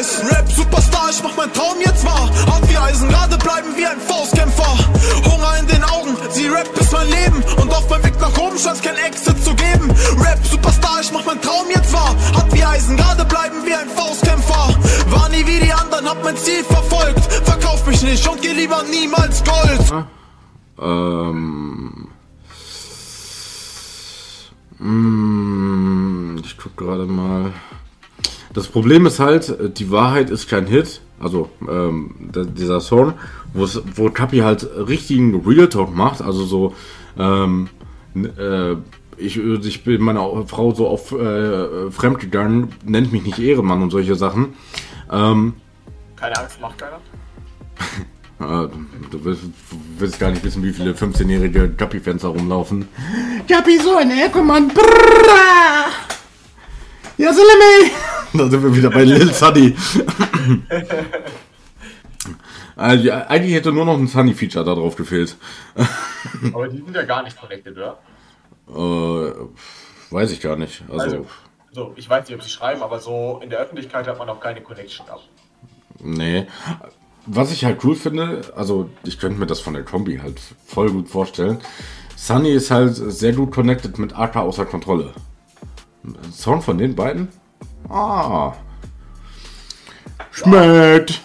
nice. Rap-Superstar, ich mach mein Traum jetzt wahr. Hart wie Eisen, gerade bleiben wie ein Faustkämpfer. Hunger in den Augen, sie Rap ist mein Leben. Und auf meinem Weg nach oben scheint kein Exit zu geben. Rap-Superstar, ich mach mein Traum jetzt wahr. Hart wie Eisen, gerade bleiben wie ein Faustkämpfer. War nie wie die anderen, hab mein Ziel verfolgt. Verkauf mich nicht und geh lieber niemals Gold. Ähm. Mm, ich guck gerade mal. Das Problem ist halt, die Wahrheit ist kein Hit. Also ähm, dieser Song, wo Kapi halt richtigen Real Talk macht. Also so, ähm, äh, ich, ich bin meiner Frau so auf äh, fremd gegangen, nennt mich nicht Ehrenmann und solche Sachen. Ähm, Keine Angst, macht keiner. äh, du willst, willst gar nicht wissen, wie viele 15-jährige Kapi-Fans da rumlaufen. Kapi, so eine Ecke, Mann. Brrrra. Ja, Salame. Da sind wir wieder bei Lil Sunny. also, eigentlich hätte nur noch ein Sunny-Feature da drauf gefehlt. Aber die sind ja gar nicht connected, oder? Äh, weiß ich gar nicht. Also, Also, so, ich weiß nicht, ob sie schreiben, aber so in der Öffentlichkeit hat man noch keine Connection gehabt. nee. Was ich halt cool finde, also ich könnte mir das von der Kombi halt voll gut vorstellen. Sunny ist halt sehr gut connected mit AK außer Kontrolle. Ein Song von den beiden? Ah. Schmeckt.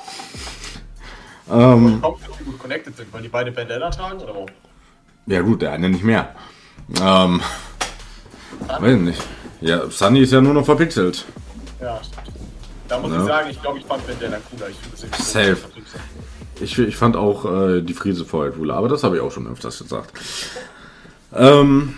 Ähm, Kommt, dass die gut connected sind, weil die beide Bandana tragen oder wo? ja gut, der eine nicht mehr. Ähm, weiß nicht. Ja, Sunny ist ja nur noch verpixelt. Ja, stimmt. Da muss Ja. ich sagen, ich glaube, ich fand Bandana cooler. Ich finde das Safe. Ich, ich fand auch äh, die Friese vorher cooler, aber das habe ich auch schon öfters gesagt. Ähm,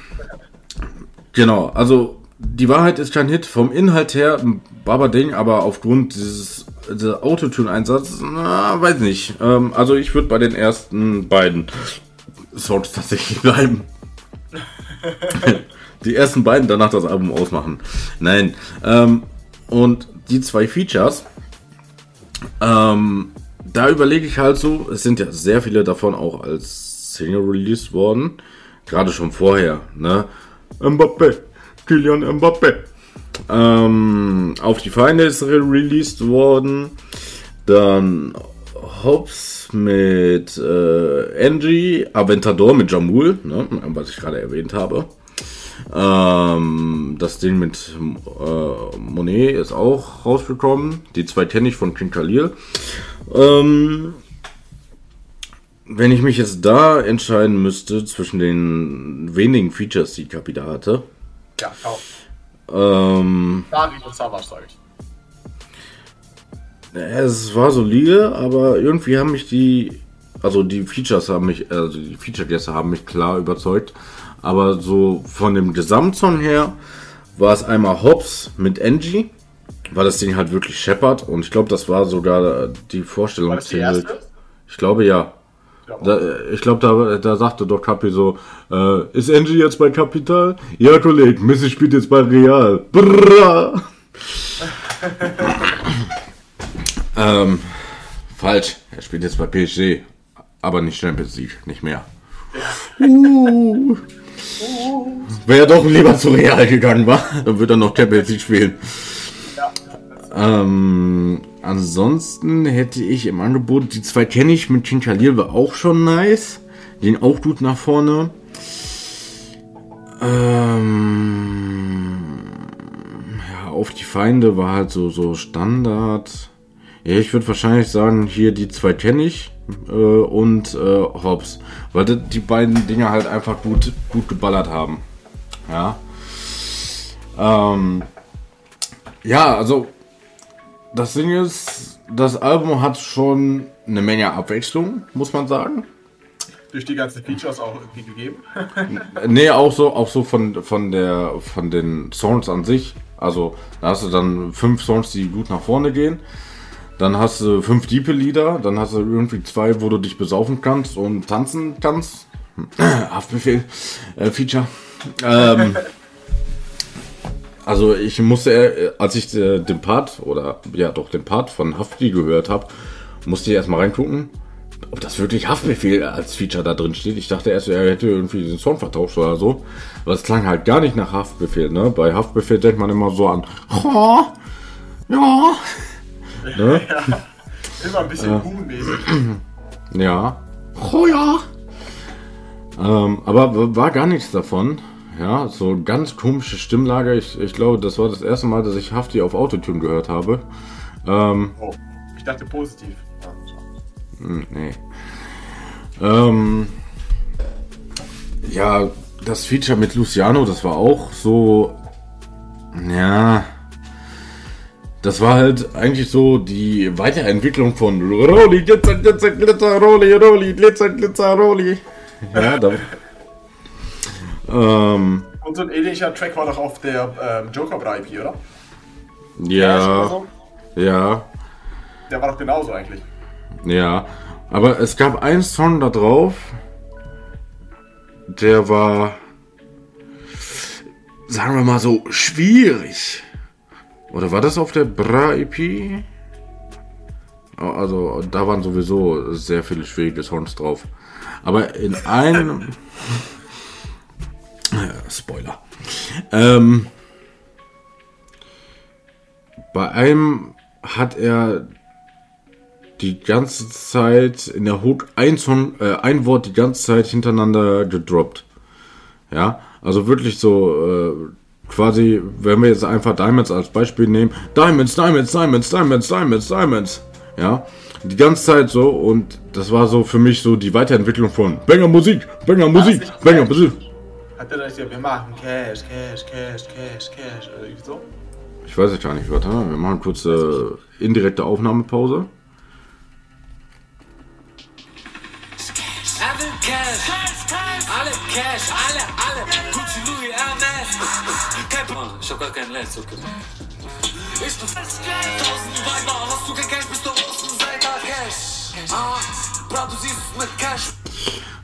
genau, also die Wahrheit ist kein Hit. Vom Inhalt her ein Baba-Ding, aber aufgrund dieses dieser Autotune-Einsatz, na, weiß nicht. Ähm, also ich würde bei den ersten beiden Songs tatsächlich bleiben. die ersten beiden, danach das Album ausmachen. Nein. Ähm, und die zwei Features, ähm, da überlege ich halt so, es sind ja sehr viele davon auch als Single released worden. Gerade schon vorher, ne? Mbappé, Kylian Mbappé. Ähm, auf die Feinde ist re released worden. Dann Hobbs mit äh, Angie, Aventador mit Jamul, ne? was ich gerade erwähnt habe. Ähm, das Ding mit äh, Monet ist auch rausgekommen. Die zwei kenne ich von King Khalil. Ähm, wenn ich mich jetzt da entscheiden müsste zwischen den wenigen Features, die Capita hatte, Ja, kaum. ähm, Dari und Savage, sage ich. es war solide, aber irgendwie haben mich die, also die Features haben mich, also die Feature-Gäste haben mich klar überzeugt. Aber so von dem Gesamtsong her war es einmal Hobbs mit Angie, weil das Ding halt wirklich scheppert und ich glaube, das war sogar die Vorstellung. Ich glaube ja. Da, ich glaube, da, da sagte doch Capi so, äh, ist Angie jetzt bei Capital? Ja, Kollege, Messi spielt jetzt bei Real. Brrra. ähm, falsch. Er spielt jetzt bei PSG. Aber nicht Champions League, nicht mehr. Uh. Wäre doch lieber zu Real gegangen, war, dann würde er noch Champions League spielen. Ähm, ansonsten hätte ich im Angebot, die zwei kenne ich, mit King Khalil war auch schon nice. Gehen auch gut nach vorne. Ähm, ja, auf die Feinde war halt so, so Standard. Ja, ich würde wahrscheinlich sagen, hier die zwei kenne ich äh, und äh, Hobbs. Weil die, beiden Dinge halt einfach gut, gut geballert haben. Ja. Ähm, ja, also das Ding ist, das Album hat schon eine Menge Abwechslung, muss man sagen. Durch die ganzen Features auch irgendwie gegeben. Nee, auch so, auch so von, von der, von den Songs an sich. Also, da hast du dann fünf Songs, die gut nach vorne gehen. Dann hast du fünf diepe Lieder. Dann hast du irgendwie zwei, wo du dich besaufen kannst und tanzen kannst. Haftbefehl, äh, Feature. Ähm, also, ich musste, äh, als ich äh, den Part, oder ja, doch den Part von Hafti gehört habe, musste ich erstmal reingucken ob das wirklich Haftbefehl als Feature da drin steht. Ich dachte erst, er hätte irgendwie den Song vertauscht oder so. Aber es klang halt gar nicht nach Haftbefehl, ne? Bei Haftbefehl denkt man immer so an, oh, ja, Ne? Ja. Immer ein bisschen. Kuhn-mäßig. Ja. Oh ja. Ähm, aber war gar nichts davon. Ja, so ganz komische Stimmlage. Ich, ich glaube, das war das erste Mal, dass ich Hafti auf Autotune gehört habe. Ähm, Oh, ich dachte positiv. Hm, nee. Ähm, ja, das Feature mit Luciano, das war auch so. Ja. Das war halt eigentlich so die Weiterentwicklung von Rolli, Glitzer, Glitzer, Glitzer, Rolli, Rolli, Glitzer, Glitzer, Rolli. Ja, da, ähm, Und so ein ähnlicher Track war doch auf der ähm, Joker Bra EP, oder? ja, so? ja, Der war doch genauso eigentlich. ja. Aber es gab einen Song da drauf, der war, sagen wir mal so, schwierig. Oder war das auf der Bra EP? Oh, Also, da waren sowieso sehr viele schwierige Songs drauf. Aber in einem. Spoiler. Ähm, bei einem hat er die ganze Zeit in der Hook ein, äh, ein Wort die ganze Zeit hintereinander gedroppt. Ja, also wirklich so äh, quasi, wenn wir jetzt einfach Diamonds als Beispiel nehmen, Diamonds, Diamonds, Diamonds, Diamonds, Diamonds, Diamonds. Ja, die ganze Zeit so und das war so für mich so die Weiterentwicklung von Banger Musik, Banger Musik, Banger? Musik. Hat der da nicht gesagt, wir machen Cash, Cash, Cash, Cash, Cash, oder irgendwie so? Ich weiß jetzt gar nicht, warte, wir machen kurz äh, indirekte Aufnahmepause. Er ich hab gar keinen Netz, okay. Ich bin fest Tausend Weiber, hast du kein Cash, bist du Außenseiter Cash. Ah, bra, du siehst es mit Cash.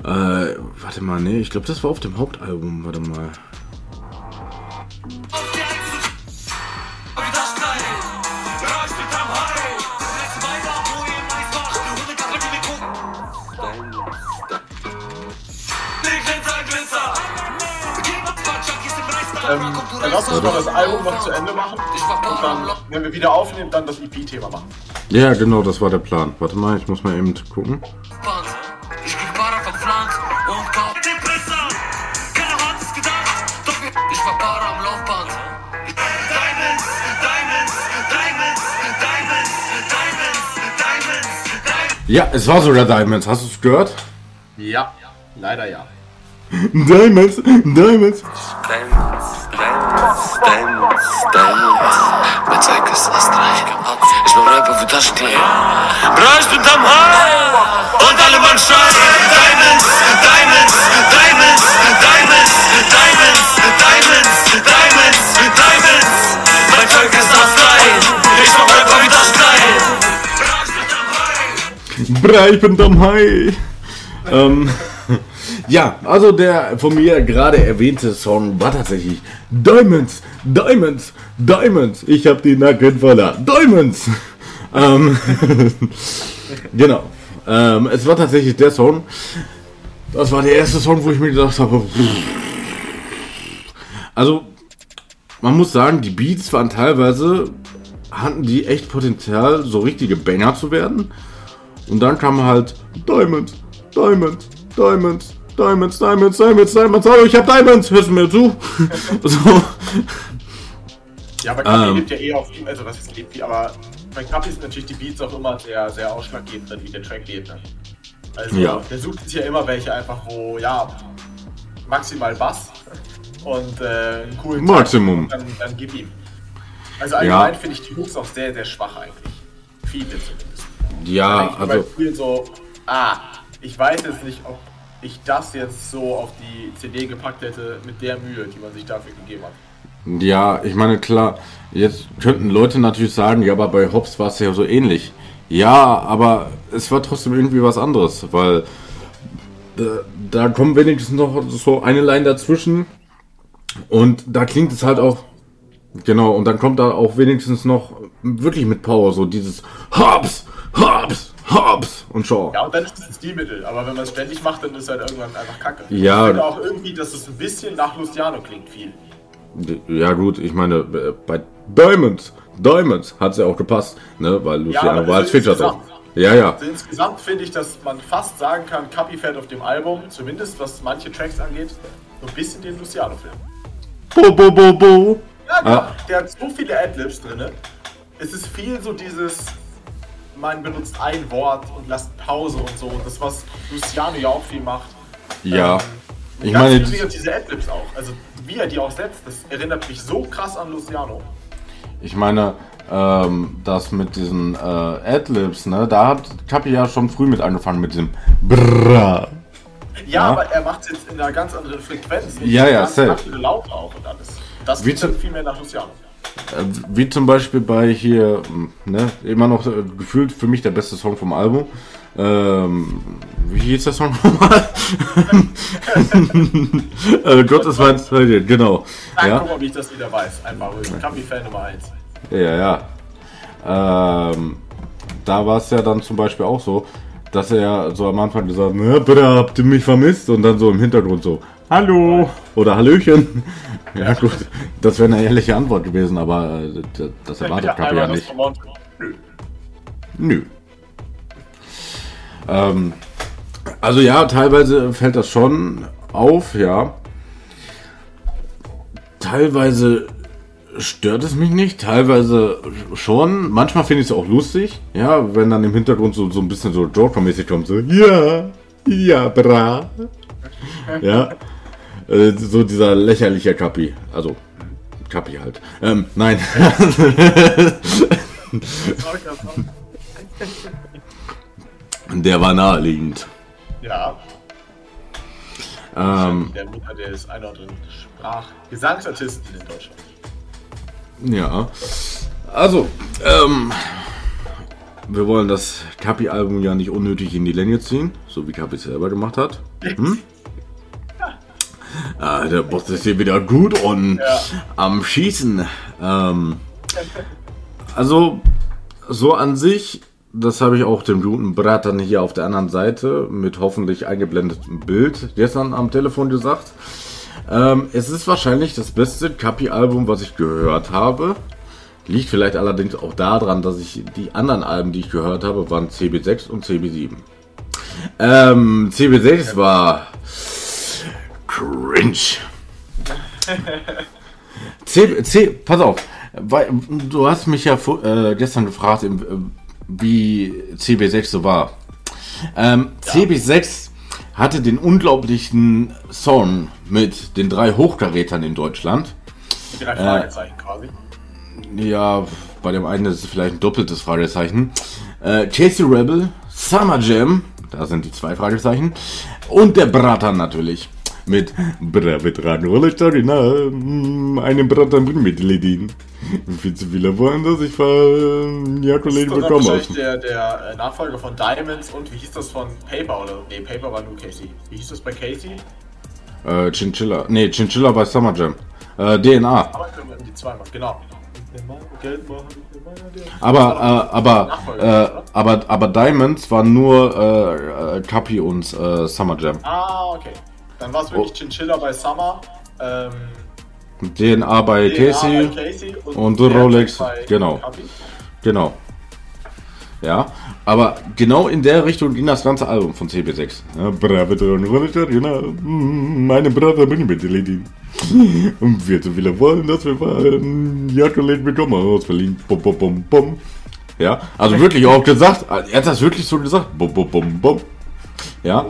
Äh, warte mal, nee, ich glaube, das war auf dem Hauptalbum, warte mal. Ähm, lass uns mal das Album noch zu Ende machen. Und dann, wenn wir wieder aufnehmen, dann das EP-Thema machen. Ja, genau, das war der Plan. Warte mal, ich muss mal eben gucken. Ja, es war sogar Diamonds. Hast du es gehört? Ja, leider ja. Diamonds, Diamonds. Diamonds, Diamonds, Diamonds, Diamonds. Mein Zeug ist erst reich gemacht. Ich bin Rapper für Taschenkleber. Bra, ich bin am High. Und alle Mann schreien. Diamonds, Diamonds, Diamonds, Diamonds, Diamonds, Diamonds, Diamonds, Diamonds. Mein Zeug ist erst reich. Bra, ich bin am High. ähm, ja, also der von mir gerade erwähnte Song war tatsächlich Diamonds, Diamonds, Diamonds. Ich hab die Nacken voller Diamonds. ähm, genau. Ähm, es war tatsächlich der Song. Das war der erste Song, wo ich mir gedacht habe. Also, man muss sagen, die Beats waren teilweise, hatten die echt Potenzial, so richtige Banger zu werden. Und dann kam halt Diamonds, Diamonds, Diamonds, Diamonds, Diamonds, Diamonds, Diamonds. Hallo, ich hab Diamonds, hörst du mir zu? so. Ja, aber Kapi Ähm. lebt ja eh auf, also was ist lebt wie, aber bei Kapi sind natürlich die Beats auch immer sehr, sehr ausschlaggebend, wie der Track lebt. Ne? Also Ja. der sucht sich ja immer welche einfach, wo, ja, maximal Bass und äh, einen coolen Maximum. Takt, Dann, dann gib ihm. Also allgemein finde ich die Hooks auch sehr, sehr schwach eigentlich. Viele zumindest. Ja, also, vielen so, ah, ich weiß jetzt nicht, ob ich das jetzt so auf die CD gepackt hätte mit der Mühe, die man sich dafür gegeben hat. ja, ich meine, klar, jetzt könnten Leute natürlich sagen, ja, aber bei Hobbs war es ja so ähnlich. Ja, aber es war trotzdem irgendwie was anderes, weil da, da kommt wenigstens noch so eine Line dazwischen und da klingt es halt auch, genau, und dann kommt da auch wenigstens noch wirklich mit Power, so dieses Hobbs, Hobbs, Hobbs und Shaw. Ja, und dann ist es ein Stilmittel, aber wenn man es ständig macht, dann ist es halt irgendwann einfach kacke. Ja. Ich finde auch irgendwie, dass es ein bisschen nach Luciano klingt viel. Ja gut, ich meine, äh, bei Diamonds, Diamonds hat ja auch gepasst, ne? Weil Luciano aber war als Feature drauf. Ja, ja. Also insgesamt finde ich, dass man fast sagen kann, Cappy fährt auf dem Album, zumindest was manche Tracks angeht, so ein bisschen den Luciano-Film. Bo, bo, bo, bo. Ja, klar, Ah. der hat so viele Adlibs drin. Es ist viel so dieses, man benutzt ein Wort und lasst Pause und so. Das, was Luciano ja auch viel macht. Ja. Ähm, Ich meine, und diese Adlibs auch. Also wie er die auch setzt, das erinnert mich so krass an Luciano. Ich meine, ähm, das mit diesen äh, Adlibs, ne, da hat Kapi ja schon früh mit angefangen mit diesem Brrrr. Ja, Ja. aber er macht es jetzt in einer ganz anderen Frequenz. und Ja, ja, safe. Laut auch und alles. Das Wie klingt viel mehr nach Luciano. Äh, Wie zum Beispiel bei hier, ne, immer noch äh, gefühlt für mich der beste Song vom Album. Ähm, wie hieß der Song nochmal? äh, Gott ist mein genau. Na, Ja, guck wie ich das wieder weiß. Einfach ruhig. Kapi-Fan Nummer 1. ja, ja. Ähm, da war es ja dann zum Beispiel auch so, dass er so am Anfang gesagt hat, "Na, bitte habt ihr mich vermisst? Und dann so im Hintergrund so, Hallo oder Hallöchen. Ja gut, das wäre eine ehrliche Antwort gewesen, aber äh, das- erwartet Kapi ja nicht. Nö. Nö. Ähm, also ja, teilweise fällt das schon auf, ja. Teilweise stört es mich nicht, teilweise schon. Manchmal finde ich es auch lustig, ja, wenn dann im Hintergrund so, so ein bisschen so Joker-mäßig kommt, so, ja, ja, bra. Ja, äh, so dieser lächerliche Kapi, also Kapi halt. Ähm, nein. Der war naheliegend. Ja, Ähm, der Mutter des ein oder anderen Sprachgesangsartisten in Deutschland. ja. Also, ähm, wir wollen das Kapi-Album ja nicht unnötig in die Länge ziehen, so wie Kapi es selber gemacht hat. Hm? Ah, der Boss ist hier wieder gut und Ja. am Schießen. Ähm, also, so an sich, das habe ich auch dem guten Bratan hier auf der anderen Seite mit hoffentlich eingeblendetem Bild gestern am Telefon gesagt. Ähm, es ist wahrscheinlich das beste Kapi-Album, was ich gehört habe. Liegt vielleicht allerdings auch daran, dass ich die anderen Alben, die ich gehört habe, waren CB6 und CB7. Ähm, CB6 war cringe. C, C, pass auf, weil, du hast mich ja äh, gestern gefragt, äh, wie CB6 so war. Ähm, CB6 hatte den unglaublichen Song mit den drei Hochkarätern in Deutschland. Die drei Fragezeichen quasi. Ja, bei dem einen ist es vielleicht ein doppeltes Fragezeichen. Äh, Casey Rebel, Summer Jam, da sind die zwei Fragezeichen. Und der Bratan natürlich. Mit Bravetragen Rollerstagina, einem Bratan mit Ledin. Viel zu viele wollen, dass ich von Jakolin Das ist bekomme. der, der äh, Nachfolger von Diamonds und wie hieß das von Paper oder? Nee, Paper war nur Casey. Wie hieß das bei Casey? Äh, Chinchilla. Nee, Chinchilla bei Summer Jam. Äh, DNA. Aber können die zweimal, genau. Aber, äh, aber, äh, aber, aber Diamonds war nur äh, äh, Kapi und äh, Summer Jam. Ah, okay. Dann war es wirklich Oh. Chinchilla bei Summer, ähm, DNA bei DNA Casey. bei Casey und Fairtrack Rolex, genau. Kapi. Genau. Ja, aber genau in der Richtung ging das ganze Album von CB6. Ja, brave genau. Mm, Meine Brother bin ich mit Lady. Und wir zu viele wollen, dass wir einen Jakolet bekommen aus Berlin. Bum, bum, bum, bum. Ja, also wirklich auch gesagt, er hat das wirklich so gesagt. Bum, bum, bum, bum. Ja,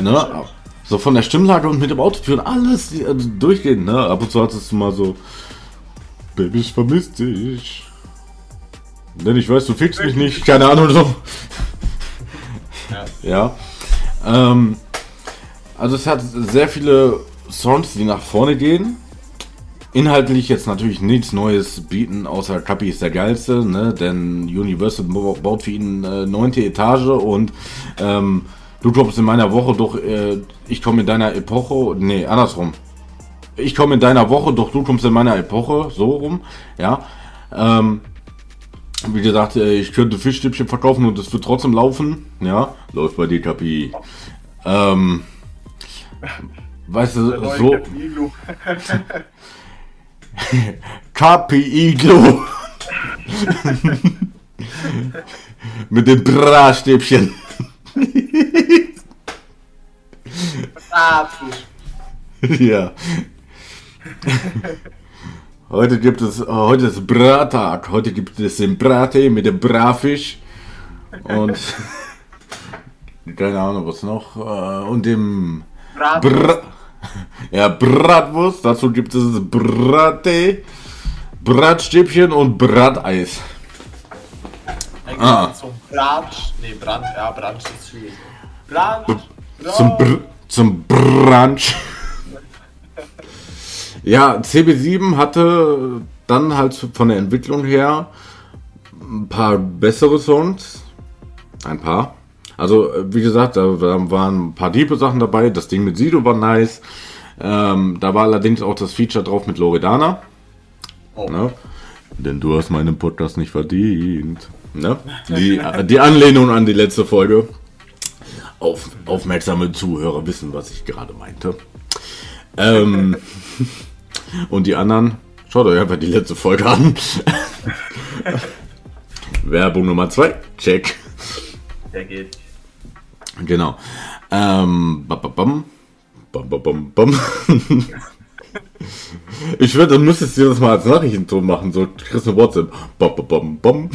ne, so von der Stimmlage und mit dem Autotune alles äh, durchgehend, ne? Ab und zu hattest du mal so, Baby, ich vermisse dich. Denn ich weiß, du fickst mich nicht, keine Ahnung so. Ja. Ähm, also es hat sehr viele Songs, die nach vorne gehen. Inhaltlich jetzt natürlich nichts Neues bieten, außer Kapi ist der geilste, ne? Denn Universal bau- baut für ihn äh, neunte Etage und ähm, du kommst in meiner Woche doch, äh, ich komme in deiner Epoche, nee, andersrum. Ich komme in deiner Woche, doch du kommst in meiner Epoche, so rum, ja. Ähm, wie gesagt, äh, ich könnte Fischstäbchen verkaufen und es wird trotzdem laufen, ja. Läuft bei dir, Kapi. Ähm, weißt du, so. KPI Glow. Mit dem Bra-Stäbchen. Bratfisch. ja. Heute gibt es, heute ist Brattag. Heute gibt es den Brattee mit dem Brafisch. Und keine Ahnung, was noch. äh, Und dem Bratfisch. Bra ja, Bratwurst. Dazu gibt es Brattee, Bratstäbchen und Brateis. Ah. Zum Brunch. Nee, Brunch. Ja, Brunch ist schwierig. Brunch. Zum, Br zum Brunch. ja, CB7 hatte dann halt von der Entwicklung her ein paar bessere Songs. Ein paar. Also, wie gesagt, da da waren ein paar tiefe Sachen dabei. Das Ding mit Sido war nice. Ähm, da war allerdings auch das Feature drauf mit Loredana. Oh. Ne? Denn du hast meinen Podcast nicht verdient. Ne? Die, die Anlehnung an die letzte Folge. Auf, aufmerksame Zuhörer wissen, was ich gerade meinte. Ähm, und die anderen, schaut euch einfach die letzte Folge an. Werbung Nummer 2, check. Der geht. Genau. Ähm, bam, bam, bam. Bam, bam, bam, bam. Ich würde, du müsstest dir das mal als Nachrichtenton machen, so du kriegst eine WhatsApp. Bam, bam, bam, bam.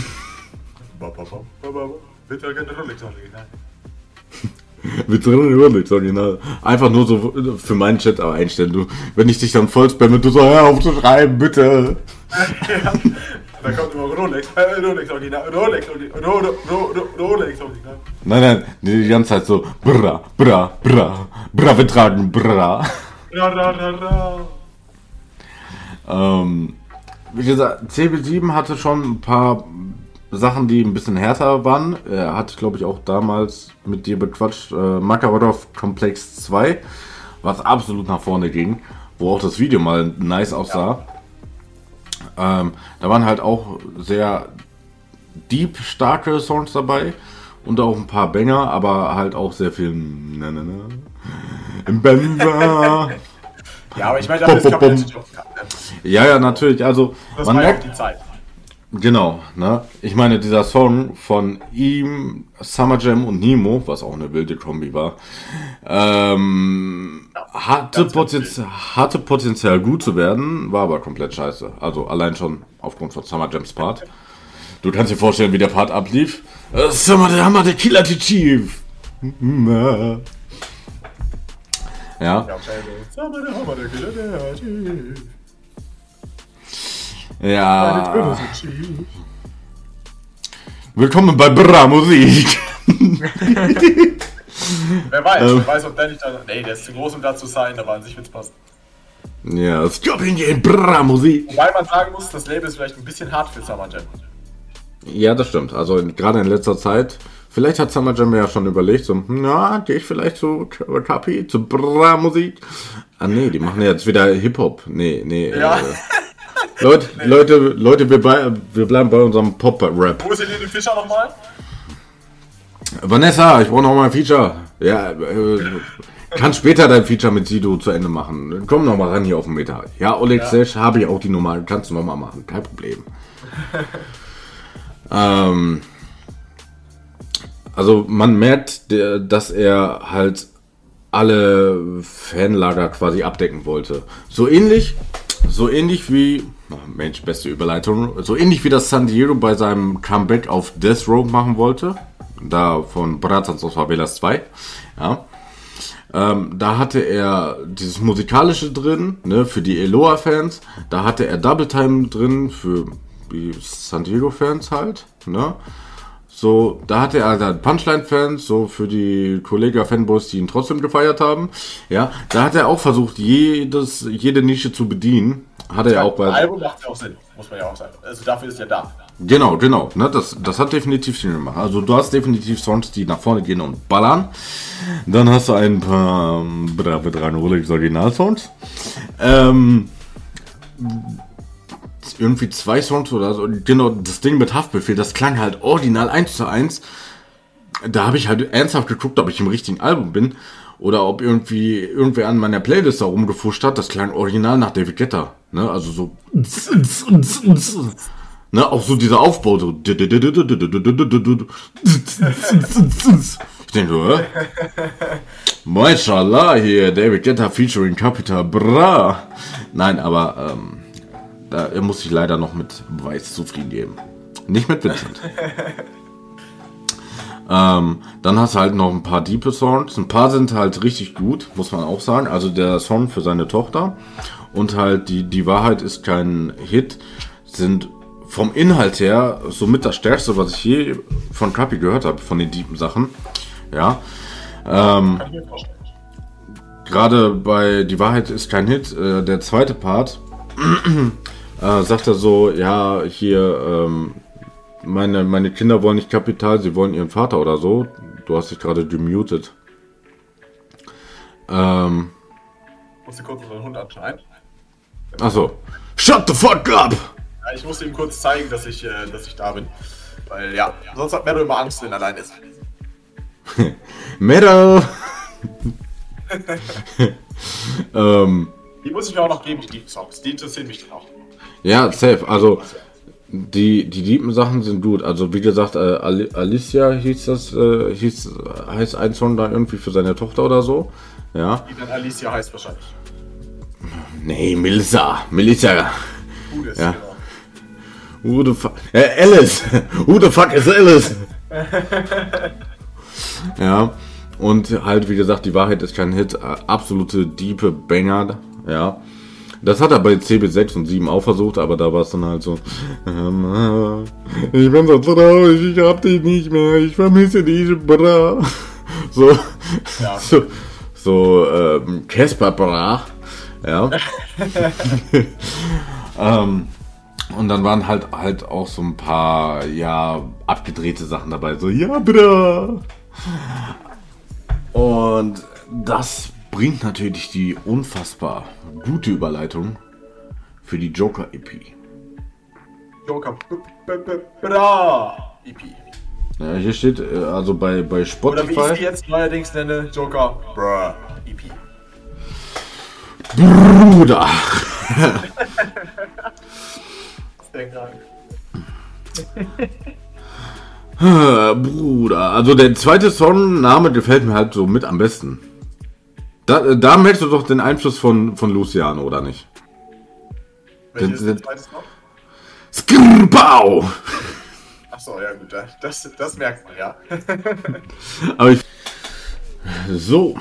Bitte keine Rolex original. Einfach nur so für meinen Chat aber einstellen. Du, wenn ich dich dann voll spamme, du so, hör auf zu schreiben, bitte. ja. Da kommt immer Rolex. Äh, Rolex original. Rolex original. Ro, Ro, Ro, Ro, Rolex original. Nein, nein, die ganze Zeit so, bra, bra, bra, bra, wir tragen bra. Ra, ra, ra, ra. Ähm, wie gesagt, CB7 hatte schon ein paar Sachen, die ein bisschen härter waren. Er hat, glaube ich, auch damals mit dir bequatscht, äh, Makarov Komplex 2, was absolut nach vorne ging, wo auch das Video mal nice aussah. Ähm, da waren halt auch sehr deep starke Songs dabei und auch ein paar Banger, aber halt auch sehr viel na, na, na. im Benzer. Ja, aber ich meine, dafür ist ja, ja, natürlich. Also Das man ja merkt, die Zeit. Genau, ne? Ich meine, dieser Song von ihm, Summer Jam und Nemo, was auch eine wilde Kombi war, ähm, hatte, ganz, ganz Potenzial, hatte Potenzial gut zu werden, war aber komplett scheiße. Also allein schon aufgrund von Summer Jams Part. Du kannst dir vorstellen, wie der Part ablief. Äh, Summer der Hammer, der Killer, die Chief. Ja. Ja, Ja. Willkommen bei Bra Musik. Wer weiß, Ähm. wer weiß, ob der nicht da. Nee, der ist zu groß, um da zu sein, aber an sich wird's passen. Ja, Scorpion in Bra Musik. Wobei man sagen muss, das Label ist vielleicht ein bisschen hart für Summer Jam. Ja, das stimmt. Also in- gerade in letzter Zeit, vielleicht hat Summer Jam ja schon überlegt, so, na, gehe ich vielleicht zu Kapi, zu Bra Musik. Ah nee, die machen jetzt wieder Hip-Hop. Nee, nee. Ja. Äh, Leute, Leute, Leute, wir, bei, wir bleiben bei unserem Pop-Rap. Wo ist Helene Fischer nochmal? Vanessa, ich brauche noch mal ein Feature. Ja, äh, kannst später dein Feature mit Sido zu Ende machen. Komm noch mal ran hier auf den Meter. Ja, Oleg Ja. Sesh habe ich auch die Nummer. Kannst du noch mal machen. Kein Problem. ähm, also man merkt, dass er halt alle Fanlager quasi abdecken wollte. So ähnlich, so ähnlich wie, Mensch, beste Überleitung, so ähnlich wie das San Diego bei seinem Comeback auf Death Row machen wollte. Da von Brazans aus Favelas 2. Ja. Ähm, da hatte er dieses Musikalische drin, ne, für die Eloa-Fans. Da hatte er Double Time drin für die San Diego-Fans halt, ne. So, da hatte er halt Punchline-Fans, so für die Kollega-Fanboys, die ihn trotzdem gefeiert haben. Ja, da hat er auch versucht, jedes, jede Nische zu bedienen. Hat er ja auch bei. Album macht ja auch Sinn, muss man ja auch sagen. Also dafür ist ja da. Genau, genau. Ne, das, das hat definitiv Sinn gemacht. Also du hast definitiv Songs, die nach vorne gehen und ballern. Dann hast du ein paar ähm, brave Rolex Original-Songs. Ähm, irgendwie zwei Songs oder so. Genau, das Ding mit Haftbefehl, das klang halt original eins zu eins. Da habe ich halt ernsthaft geguckt, ob ich im richtigen Album bin. Oder ob irgendwie irgendwer an meiner Playlist da rumgefuscht hat, das klang original nach David Guetta. Ne? Also so. Ne? Auch so dieser Aufbau. So. Ich denke so, hä? Mashallah hier, David Guetta featuring Capital Bra. Nein, aber ähm, da muss ich leider noch mit Beweis zufrieden geben. Nicht mit Vincent. Ähm, dann hast du halt noch ein paar diepe Songs. Ein paar sind halt richtig gut, muss man auch sagen. Also der Song für seine Tochter und halt die, die Wahrheit ist kein Hit, sind vom Inhalt her somit das stärkste, was ich je von Crappy gehört habe, von den tiefen Sachen. Ja. Ähm, Kann ich mir vorstellen. gerade bei Die Wahrheit ist kein Hit, äh, der zweite Part, äh, sagt er so, ja, hier, ähm, meine, meine Kinder wollen nicht Kapital, sie wollen ihren Vater oder so. Du hast dich gerade demuted. Ähm, Musste kurz unseren Hund anschneiden. achso. Shut the fuck up! Ja, ich musste ihm kurz zeigen, dass ich, äh, dass ich da bin. Weil ja, sonst hat Mero immer Angst, wenn er allein ist. Meadow! ähm, Die muss ich mir auch noch geben, die Songs. Die interessieren mich dann auch. ja, safe. Also, die, die tiefen Sachen sind gut. Also, wie gesagt, äh, Ali- Alicia hieß das, äh, hieß, heißt ein Song da irgendwie für seine Tochter oder so. Ja. Die dann Alicia heißt wahrscheinlich. Nee, Melissa. Melissa. Gutes, Ja. genau. Who the fuck? Äh, Alice! Who the fuck is Alice? ja. Und halt, wie gesagt, die Wahrheit ist kein Hit. Absolute diepe Banger. Ja. Das hat er bei CB6 und 7 auch versucht, aber da war es dann halt so. ähm, äh, Ich bin so traurig, ich hab dich nicht mehr, ich vermisse dich, bra. So. Ja. So, so ähm, Casper bra. Ja. ähm, und dann waren halt halt auch so ein paar, ja, abgedrehte Sachen dabei. So, ja, bra. Und das bringt natürlich die unfassbar gute Überleitung für die Joker E EP. Joker. Bra. EP. Ja, hier steht, äh, also bei, bei Oder wie ich sie Spotify. jetzt neuerdings nenne, Joker. Bra. EP. Bruder! Bruder. Also der zweite Songname gefällt mir halt so mit am besten. Da, da merkst du doch den Einfluss von, von Luciano, oder nicht? Welches Den- den- noch? Skrbau! Achso, ja gut, das, das merkt man, ja. Aber ich. So.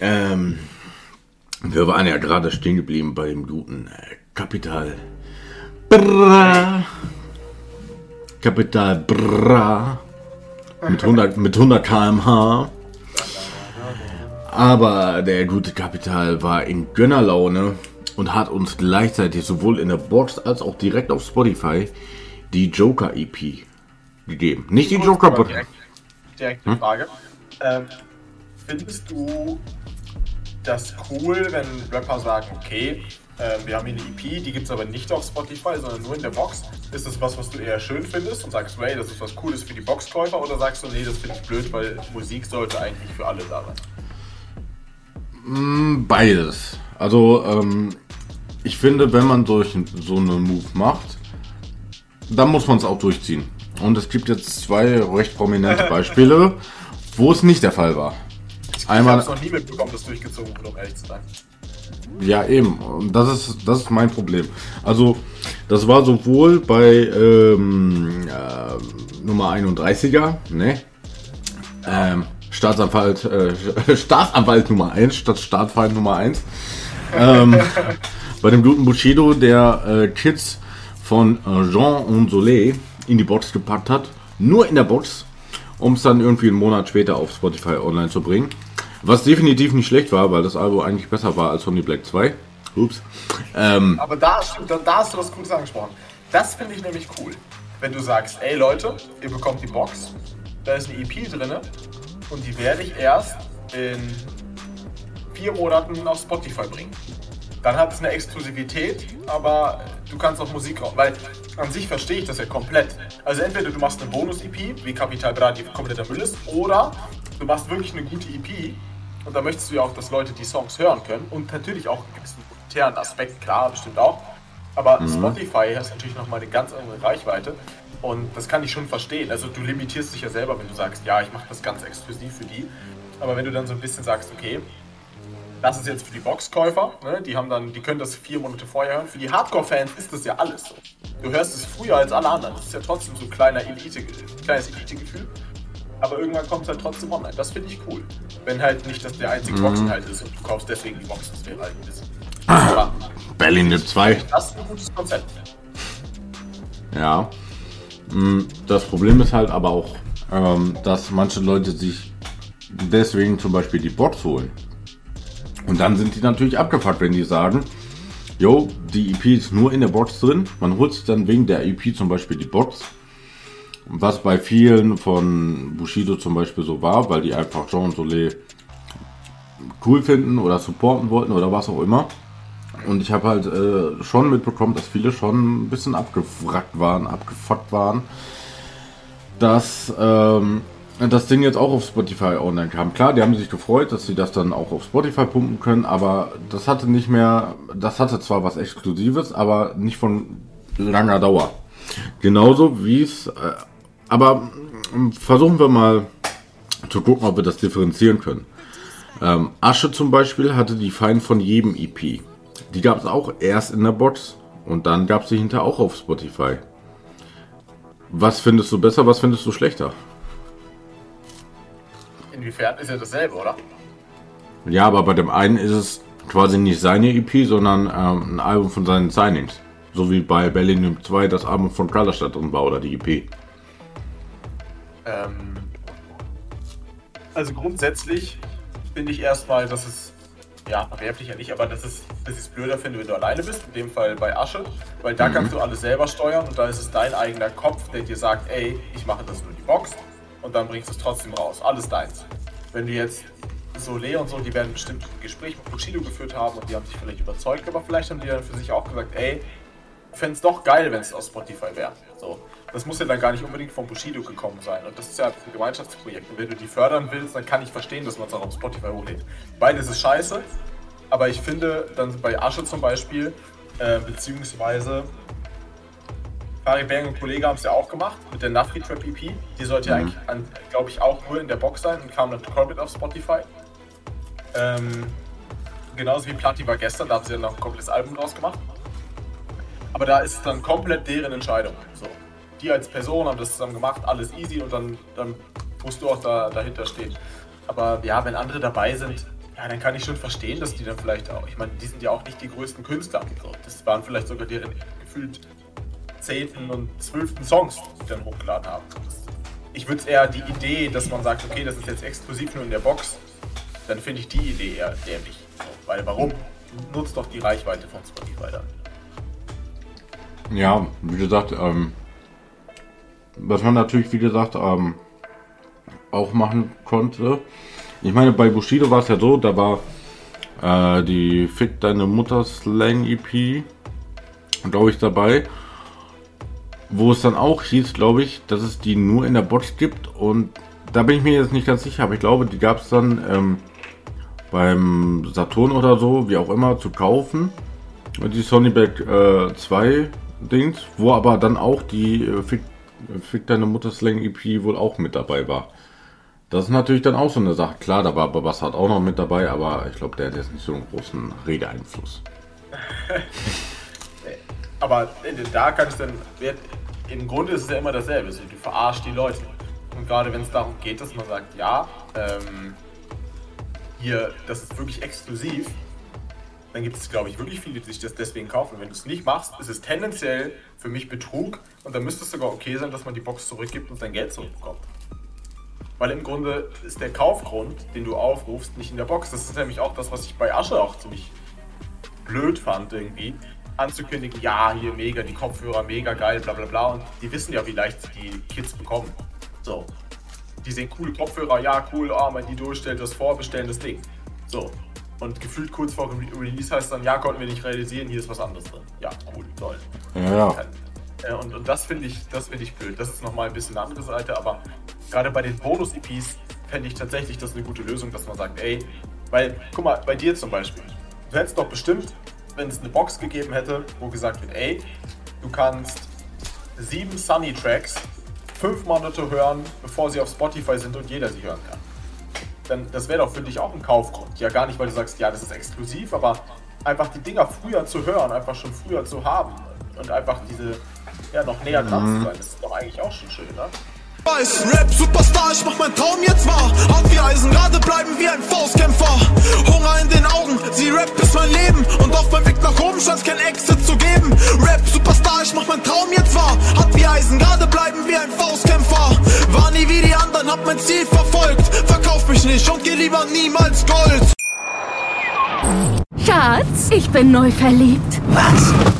Ähm. Wir waren ja gerade stehen geblieben bei dem guten äh, Kapital. Bra. Kapital Bra. Mit 100, mit 100 km/h. Aber der gute Kapital war in Gönnerlaune und hat uns gleichzeitig sowohl in der Box als auch direkt auf Spotify die Joker EP gegeben. Nicht die Joker, aber direkt, direkt die Frage. Ähm, findest du das cool, wenn Rapper sagen, okay, ähm, wir haben hier eine EP, die gibt es aber nicht auf Spotify, sondern nur in der Box. Ist das was, was du eher schön findest und sagst, hey, das ist was Cooles für die Boxkäufer? Oder sagst du, nee, das finde ich blöd, weil Musik sollte eigentlich für alle da sein? Beides. Also, ähm, ich finde, wenn man solch, so einen Move macht, dann muss man es auch durchziehen. Und es gibt jetzt zwei recht prominente Beispiele, wo es nicht der Fall war. Ich Einmal, habe es noch nie mitbekommen, dass durchgezogen wurde, um ehrlich zu sein. ja eben, und das ist, das ist mein Problem. Also, das war sowohl bei ähm, äh, Nummer 31er, ne? Ähm, Staatsanwalt, äh, Staatsanwalt Nummer 1 statt Staatsfeind Nummer 1. Ähm, bei dem guten Bushido, der äh, Kids von äh, Jean und Soleil in die Box gepackt hat. Nur in der Box, um es dann irgendwie einen Monat später auf Spotify online zu bringen. Was definitiv nicht schlecht war, weil das Album eigentlich besser war als Honey Black 2. Ups. Ähm, Aber da, stimmt, da, hast du was Cooles angesprochen. Das finde ich nämlich cool. Wenn du sagst, ey Leute, ihr bekommt die Box, da ist eine EP drin und die werde ich erst in vier Monaten auf Spotify bringen. Dann hat es eine Exklusivität, aber du kannst auch Musik raus. Weil an sich verstehe ich das ja komplett. Also entweder du machst eine Bonus-EP, wie Capital Bra, die kompletter Müll ist, oder du machst wirklich eine gute EP Und da möchtest du ja auch, dass Leute die Songs hören können und natürlich auch einen gewissen monetären Aspekt, klar, bestimmt auch. Aber Spotify hat natürlich nochmal eine ganz andere Reichweite und das kann ich schon verstehen. Also du limitierst dich ja selber, wenn du sagst, ja, ich mache das ganz exklusiv für die. Aber wenn du dann so ein bisschen sagst, okay, das ist jetzt für die Boxkäufer, ne? die haben dann, die können das vier Monate vorher hören. Für die Hardcore-Fans ist das ja alles so. Du hörst es früher als alle anderen. Das ist ja trotzdem so ein kleiner Elite, kleines Elite-Gefühl. Aber irgendwann kommt es halt trotzdem online. Das finde ich cool. Wenn halt nicht das der einzige Boxinhalt ist und du kaufst deswegen die Box, das wäre halt ein bisschen. Aber Berlin Nip 2. das ist ein gutes Konzept. Ja. Mm, Das Problem ist halt aber auch, ähm, dass manche Leute sich deswegen zum Beispiel die Box holen. Und dann sind die natürlich abgefuckt, wenn die sagen, jo, die EP ist nur in der Box drin. Man holt sich dann wegen der EP zum Beispiel die Box. Was bei vielen von Bushido zum Beispiel so war, weil die einfach Jean Solé cool finden oder supporten wollten oder was auch immer. Und ich habe halt äh, schon mitbekommen, dass viele schon ein bisschen abgewrackt waren, abgefuckt waren, dass ähm, das Ding jetzt auch auf Spotify online kam. Klar, die haben sich gefreut, dass sie das dann auch auf Spotify pumpen können, aber das hatte nicht mehr, das hatte zwar was Exklusives, aber nicht von langer Dauer. Genauso wie es, äh, aber ähm, versuchen wir mal zu gucken, ob wir das differenzieren können. Ähm, Asche zum Beispiel hatte die Fein von jedem EP. Die gab es auch erst in der Box und dann gab es sie hinterher auch auf Spotify. Was findest du besser, was findest du schlechter? Inwiefern ist ja dasselbe, oder? Ja, aber bei dem einen ist es quasi nicht seine EP, sondern ähm, ein Album von seinen Signings. So wie bei Berlin 2 das Album von Kallerstadt drin war oder die EP. Ähm, also grundsätzlich finde ich erstmal, dass es, ja, verwerflich ja nicht, aber dass, es, dass ich es blöder finde, wenn du alleine bist, in dem Fall bei Asche, weil da kannst du alles selber steuern und da ist es dein eigener Kopf, der dir sagt, ey, ich mache das nur die Box und dann bringst du es trotzdem raus. Alles deins. Wenn du jetzt Solé und so, die werden bestimmt ein Gespräch mit Bushido geführt haben und die haben sich vielleicht überzeugt, aber vielleicht haben die dann für sich auch gesagt, ey, fände es doch geil, wenn es aus Spotify wäre. So. Das muss ja dann gar nicht unbedingt von Bushido gekommen sein. Und das ist ja ein Gemeinschaftsprojekt. Und wenn du die fördern willst, dann kann ich verstehen, dass man es auch auf Spotify hochlädt. Beides ist scheiße, aber ich finde dann bei Asche zum Beispiel, äh, beziehungsweise Farid Bang und Kollege haben es ja auch gemacht mit der Nafri Trap EP. Die sollte ja eigentlich, glaube ich, auch nur in der Box sein und kam dann komplett auf Spotify. Ähm, genauso wie Platti war gestern, da hat sie ja noch ein komplettes Album draus gemacht. Aber da ist es dann komplett deren Entscheidung. So. Die als Person haben das zusammen gemacht, alles easy und dann, dann musst du auch da, dahinter stehen. Aber ja, wenn andere dabei sind, ja, dann kann ich schon verstehen, dass die dann vielleicht auch, ich meine, die sind ja auch nicht die größten Künstler. So. Das waren vielleicht sogar deren gefühlt zehnten und zwölften Songs, die dann hochgeladen haben. Das, ich würde es eher die Idee, dass man sagt, okay, das ist jetzt exklusiv nur in der Box, dann finde ich die Idee eher dämlich. So, weil warum? Nutzt doch die Reichweite von Spotify dann. Ja, wie gesagt, ähm, was man natürlich, wie gesagt, ähm, auch machen konnte. Ich meine, bei Bushido war es ja so, da war äh, die Fick deine Mutter Slang EP, glaube ich, dabei. Wo es dann auch hieß, glaube ich, dass es die nur in der Box gibt. Und da bin ich mir jetzt nicht ganz sicher, aber ich glaube, die gab es dann ähm, beim Saturn oder so, wie auch immer, zu kaufen. Die Sonyback äh, 2 Dings, wo aber dann auch die äh, Fick, Fick deine Mutter Slang EP wohl auch mit dabei war. Das ist natürlich dann auch so eine Sache. Klar, da war Babassat auch noch mit dabei, aber ich glaube, der hat jetzt nicht so einen großen Redeeinfluss. Aber äh, da kann ich dann, im Grunde ist es ja immer dasselbe. So, du verarschst die Leute. Und gerade wenn es darum geht, dass man sagt, ja, ähm, hier, das ist wirklich exklusiv, dann gibt es, glaube ich, wirklich viele, die sich das deswegen kaufen. Wenn du es nicht machst, ist es tendenziell für mich Betrug und dann müsste es sogar okay sein, dass man die Box zurückgibt und sein Geld zurückbekommt. Weil im Grunde ist der Kaufgrund, den du aufrufst, nicht in der Box. Das ist nämlich auch das, was ich bei Asche auch ziemlich blöd fand irgendwie. Anzukündigen, ja, hier mega, die Kopfhörer mega geil, bla bla bla. Und die wissen ja, wie leicht die Kids bekommen. So. Die sehen coole Kopfhörer, ja, cool, ah, mein die durchstellt das vor, bestellen das Ding. So. Und gefühlt kurz vor Re Release heißt dann, ja, konnten wir nicht realisieren, hier ist was anderes drin. Ja, cool, toll. Ja, ja. Äh, Und, und das finde ich, das finde ich blöd. Das ist nochmal ein bisschen eine andere Seite, aber gerade bei den Bonus-EPs fände ich tatsächlich das eine gute Lösung, dass man sagt, ey, Weil, guck mal, bei dir zum Beispiel. Du hättest doch bestimmt, wenn es eine Box gegeben hätte, wo gesagt wird, ey, du kannst sieben Sunny-Tracks fünf Monate hören, bevor sie auf Spotify sind und jeder sie hören kann. Dann, das wäre doch für dich auch ein Kaufgrund. Ja, gar nicht, weil du sagst, ja, das ist exklusiv, aber einfach die Dinger früher zu hören, einfach schon früher zu haben und einfach diese, ja, noch näher dran zu sein, das ist doch eigentlich auch schon schön, ne? Weiß, Rap Superstar, ich mach mein Traum jetzt wahr. Hart wie Eisen, gerade bleiben wie ein Faustkämpfer. Hunger in den Augen, sie Rap ist mein Leben. Und auf meinem Weg nach oben scheint's kein Exit zu geben. Rap Superstar, ich mach mein Traum jetzt wahr. Hart wie Eisen, gerade bleiben wie ein Faustkämpfer. War nie wie die anderen, hab mein Ziel verfolgt. Verkauf mich nicht und geh lieber niemals Gold. Schatz, ich bin neu verliebt. Was?